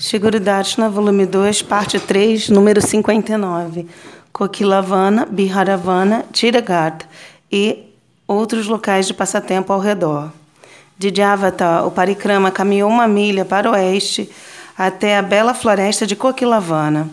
Shiguru Darshana, volume 2, parte 3, número 59. Kokilavana, Biharavana, Tiraghat e outros locais de passatempo ao redor. De Javata, o Parikrama caminhou uma milha para o oeste até a bela floresta de Kokilavana,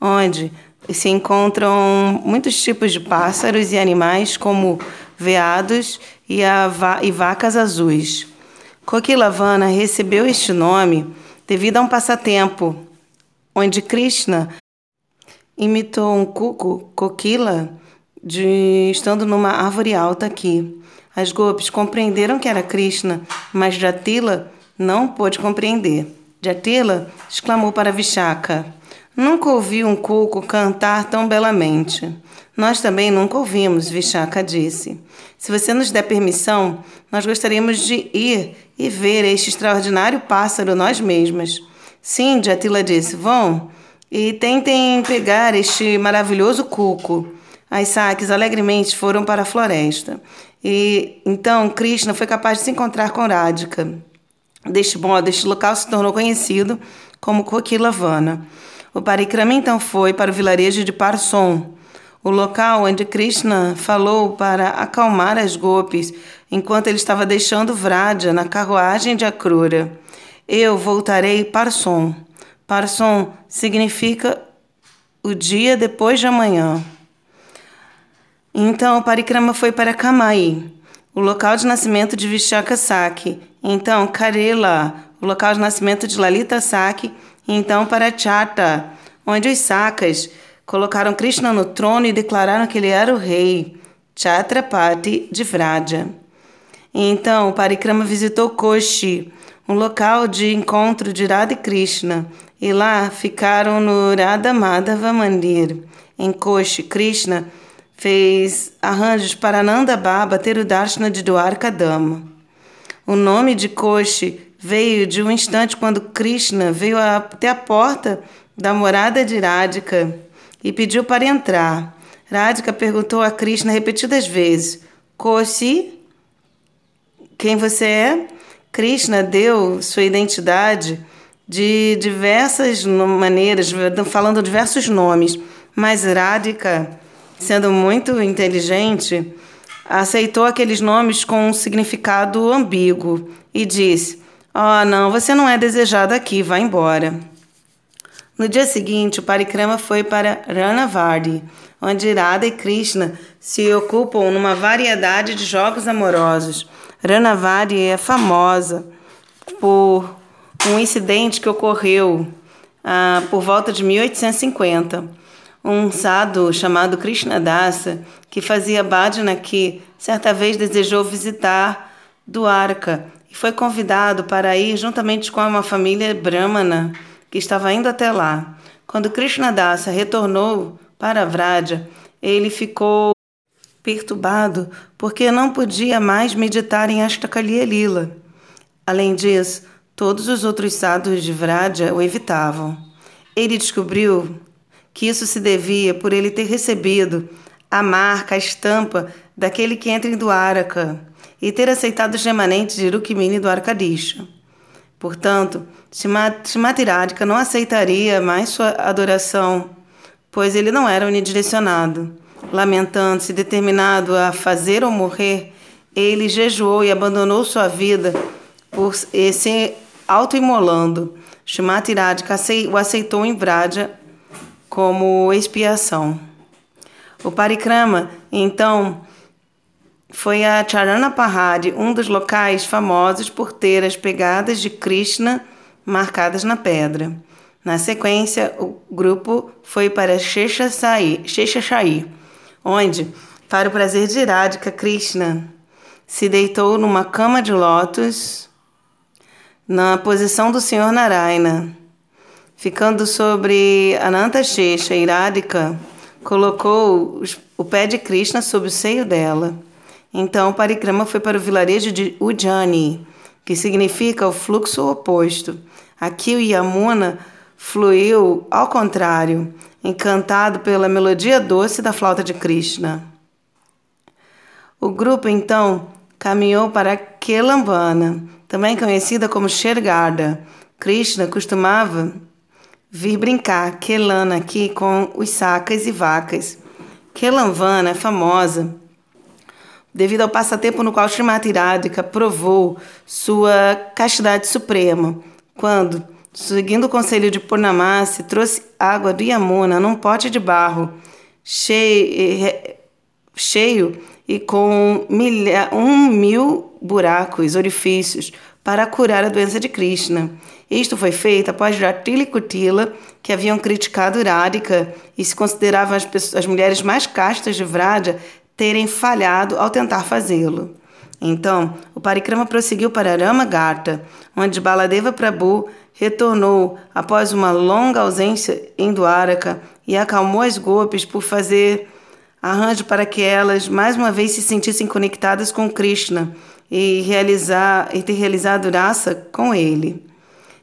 onde se encontram muitos tipos de pássaros e animais, como veados e, va e vacas azuis. Kokilavana recebeu este nome devido a um passatempo onde Krishna imitou um cuco, Kokila, de, estando numa árvore alta aqui. As gopis compreenderam que era Krishna, mas Jatila não pôde compreender. Jatila exclamou para Vishaka: Nunca ouvi um cuco cantar tão belamente. Nós também nunca ouvimos, Vishaka disse. Se você nos der permissão, nós gostaríamos de ir e ver este extraordinário pássaro nós mesmas. Sim, Jatila disse, vão e tentem pegar este maravilhoso cuco. As saques alegremente foram para a floresta. E então Krishna foi capaz de se encontrar com Radhika. Deste modo, este local se tornou conhecido como Kokilavana. O Parikrama então foi para o vilarejo de Parson, o local onde Krishna falou para acalmar as gopis enquanto ele estava deixando Vraja na carruagem de Akrura. Eu voltarei Parson. Parson significa o dia depois de amanhã. Então o Parikrama foi para Kamai, o local de nascimento de Vishaka Saki. Então Karela, o local de nascimento de Lalita Saki. Então para Chata, onde os Sakas Colocaram Krishna no trono e declararam que ele era o rei, Chatrapati de Vraja. Então, Parikrama visitou Koshi, um local de encontro de Radha e Krishna, e lá ficaram no Radha Madhava Mandir. Em Koshi, Krishna fez arranjos para Nanda Baba ter o Darshana de Dwarka Dama. O nome de Koshi veio de um instante quando Krishna veio até a porta da morada de Radhika e pediu para entrar. Radhika perguntou a Krishna repetidas vezes: Koshi, quem você é? Krishna deu sua identidade de diversas maneiras, falando diversos nomes, mas Radhika, sendo muito inteligente, aceitou aqueles nomes com um significado ambíguo e disse: Oh, não, você não é desejado aqui, vá embora. No dia seguinte, o Parikrama foi para Ranavardi, onde Radha e Krishna se ocupam numa variedade de jogos amorosos. Ranavardi é famosa por um incidente que ocorreu ah, por volta de 1850. Um sadhu chamado Krishnadasa, que fazia bhajana aqui, certa vez desejou visitar Dwarka e foi convidado para ir juntamente com uma família brahmana que estava indo até lá. Quando Krishnadasa retornou para Vraja, ele ficou perturbado porque não podia mais meditar em Astakaliya Lila. Além disso, todos os outros sadhus de Vraja o evitavam. Ele descobriu que isso se devia por ele ter recebido a marca, a estampa daquele que entra em Dwaraka e ter aceitado os remanentes de Rukmini do Arkadisha. Portanto, Shimatiradika não aceitaria mais sua adoração, pois ele não era unidirecionado. Lamentando-se, determinado a fazer ou morrer, ele jejuou e abandonou sua vida por se autoimolando. Shimatiradika o aceitou em Vraja como expiação. O Parikrama, então, foi a Charana Pahari, um dos locais famosos por ter as pegadas de Krishna marcadas na pedra. Na sequência, o grupo foi para Sheshashai, onde, para o prazer de Radhika, Krishna se deitou numa cama de lótus na posição do Senhor Narayana. Ficando sobre Ananta Shesha Radhika, colocou o pé de Krishna sobre o seio dela. Então, Parikrama foi para o vilarejo de Ujjani, que significa o fluxo oposto. Aqui o Yamuna fluiu ao contrário, encantado pela melodia doce da flauta de Krishna. O grupo então caminhou para Kelambana, também conhecida como Shergarda. Krishna costumava vir brincar Kelana aqui com os sacas e vacas. Kelanvana é famosa devido ao passatempo no qual Srimati Radhika provou sua castidade suprema, quando, seguindo o conselho de Purnamasi, trouxe água do Yamuna num pote de barro cheio, cheio e com milha, um mil buracos, orifícios, para curar a doença de Krishna. Isto foi feito após Jatila e Kutila, que haviam criticado Radhika e se consideravam as, pessoas, as mulheres mais castas de Vraja, terem falhado ao tentar fazê-lo. Então, o Parikrama prosseguiu para Ramagata, onde Baladeva Prabhu retornou após uma longa ausência em Dwaraka e acalmou as golpes por fazer arranjo para que elas mais uma vez se sentissem conectadas com Krishna e realizar e ter realizado raça com ele.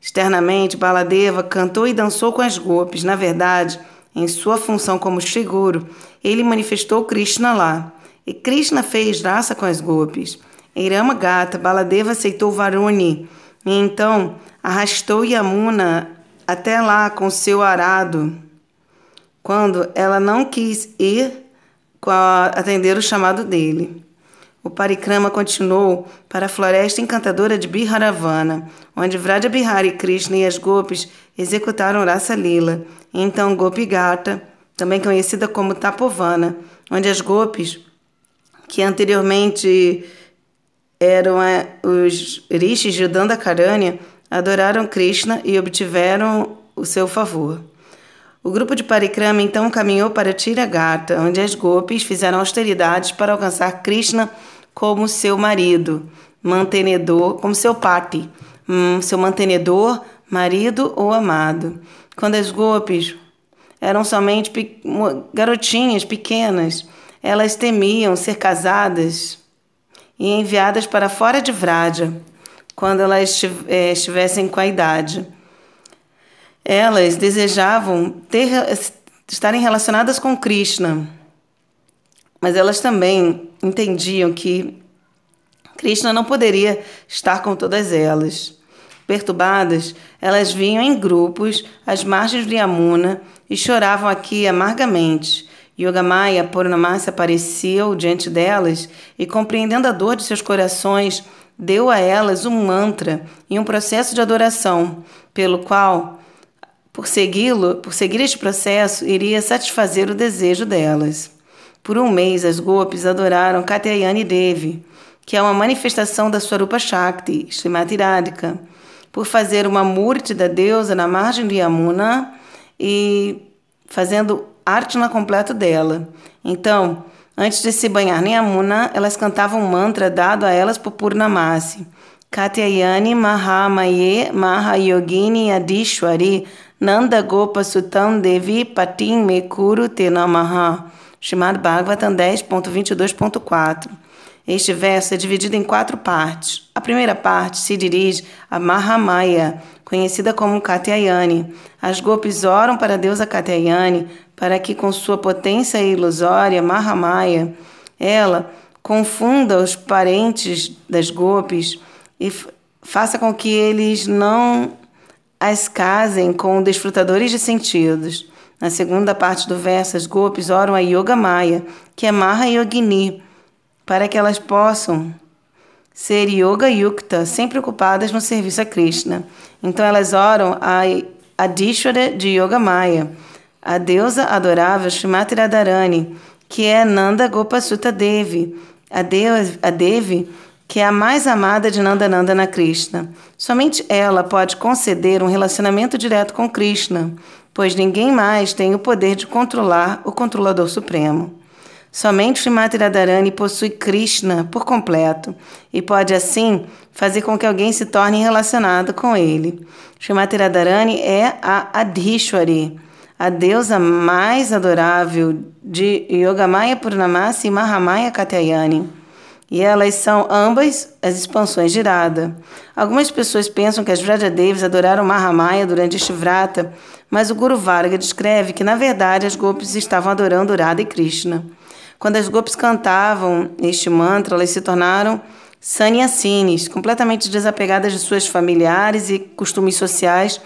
Externamente, Baladeva cantou e dançou com as golpes. Na verdade, em sua função como seguro, ele manifestou Krishna lá. E Krishna fez raça com as golpes. Em Ramagata, Baladeva aceitou Varuni e então arrastou Yamuna até lá com seu arado. Quando ela não quis ir atender o chamado dele. O parikrama continuou para a floresta encantadora de Biharavana, onde Vraja Bihari Krishna e as Gopis executaram Rasa Lila. Então Gopi Gata, também conhecida como Tapovana, onde as Gopis, que anteriormente eram é, os rishis de Dandakaranya, adoraram Krishna e obtiveram o seu favor. O grupo de Parikrama então caminhou para Tiragata, onde as Gopis fizeram austeridades para alcançar Krishna como seu marido, mantenedor, como seu pati, hum, seu mantenedor, marido ou amado. Quando as golpes eram somente pe garotinhas pequenas, elas temiam ser casadas e enviadas para fora de Vraja, quando elas eh, estivessem com a idade. Elas desejavam ter, estarem relacionadas com Krishna mas elas também entendiam que Krishna não poderia estar com todas elas. Perturbadas, elas vinham em grupos às margens de Yamuna e choravam aqui amargamente. Yogamaya Purnamasi apareceu diante delas e, compreendendo a dor de seus corações, deu a elas um mantra e um processo de adoração, pelo qual, por segui-lo, por seguir este processo, iria satisfazer o desejo delas. Por um mês, as Gopis adoraram Katyayani Devi, que é uma manifestação da Swarupa Shakti, Srimati Radhika, por fazer uma murti da deusa na margem de Yamuna e fazendo arte na completo dela. Então, antes de se banhar em Yamuna, elas cantavam um mantra dado a elas por Purnamasi. Katyayani Mahamaye Mahayogini Adishwari Nanda Gopa Sutam Devi Patim Mekuru Tenamaha chamado Bhagavatam 10.22.4. Este verso é dividido em quatro partes. A primeira parte se dirige a Mahamaya, conhecida como Katyayani. As gopis oram para a deusa Katyayani para que, com sua potência ilusória, Mahamaya, ela confunda os parentes das gopis e faça com que eles não as casem com desfrutadores de sentidos. Na segunda parte do verso, as gopis oram a Yoga Maya, que é Maha Yogini, para que elas possam ser Yoga Yukta, sempre ocupadas no serviço a Krishna. Então elas oram a Adishwara de Yoga Maya, a deusa adorável Shrimati Radharani, que é Nanda Gopasuta Devi, a, Deus, a Devi, que é a mais amada de Nanda na Krishna. Somente ela pode conceder um relacionamento direto com Krishna pois ninguém mais tem o poder de controlar o controlador supremo. Somente Srimati Radharani possui Krishna por completo e pode assim fazer com que alguém se torne relacionado com ele. Srimati Radharani é a Adhishwari, a deusa mais adorável de Yogamaya Purnamasi e Mahamaya Katyayani. E elas são ambas as expansões de Radha. Algumas pessoas pensam que as Vrajadevis adoraram Mahamaya durante este vrata mas o Guru Varga descreve que, na verdade, as gopis estavam adorando Radha e Krishna. Quando as gopis cantavam este mantra, elas se tornaram sannyasinis, completamente desapegadas de suas familiares e costumes sociais,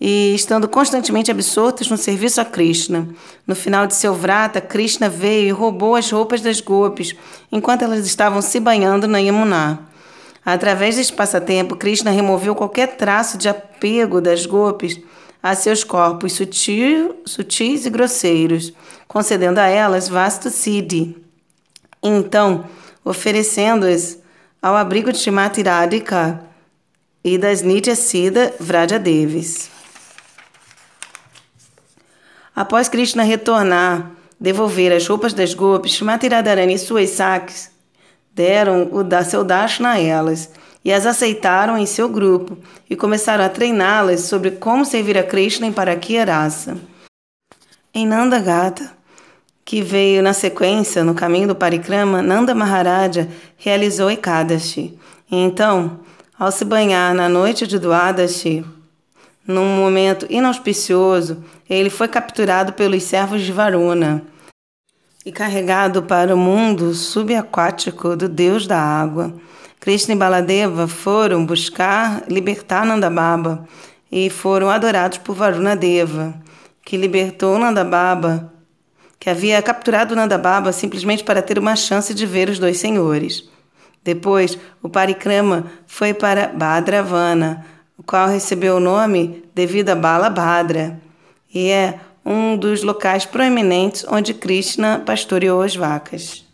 e estando constantemente absortas no serviço a Krishna. No final de seu vrata, Krishna veio e roubou as roupas das gopis enquanto elas estavam se banhando na Yamuna. Através deste passatempo, Krishna removeu qualquer traço de apego das gopis a seus corpos sutil, sutis e grosseiros, concedendo a elas vasto siddhi. Então, oferecendo-as ao abrigo de Shrimati Radhika e das Nitya Siddha Vrajadevis. Após Krishna retornar, devolver as roupas das gopis, Shrimati Radharani e suas saques deram o da seu dashna a elas e as aceitaram em seu grupo e começaram a treiná-las sobre como servir a Krishna em Parakyarasa. Em Nandagata, que veio na sequência no caminho do Parikrama, Nanda Maharaja realizou Ekadashi. E então, ao se banhar na noite de Duadashi, num momento inauspicioso, ele foi capturado pelos servos de Varuna e carregado para o mundo subaquático do deus da água. Krishna e Baladeva foram buscar libertar Nandababa e foram adorados por Varuna Deva, que libertou Nandababa, que havia capturado Nandababa simplesmente para ter uma chance de ver os dois senhores. Depois, o Parikrama foi para Bhadravana, o qual recebeu o nome devido a Balabhadra, e é um dos locais proeminentes onde Krishna pastoreou as vacas.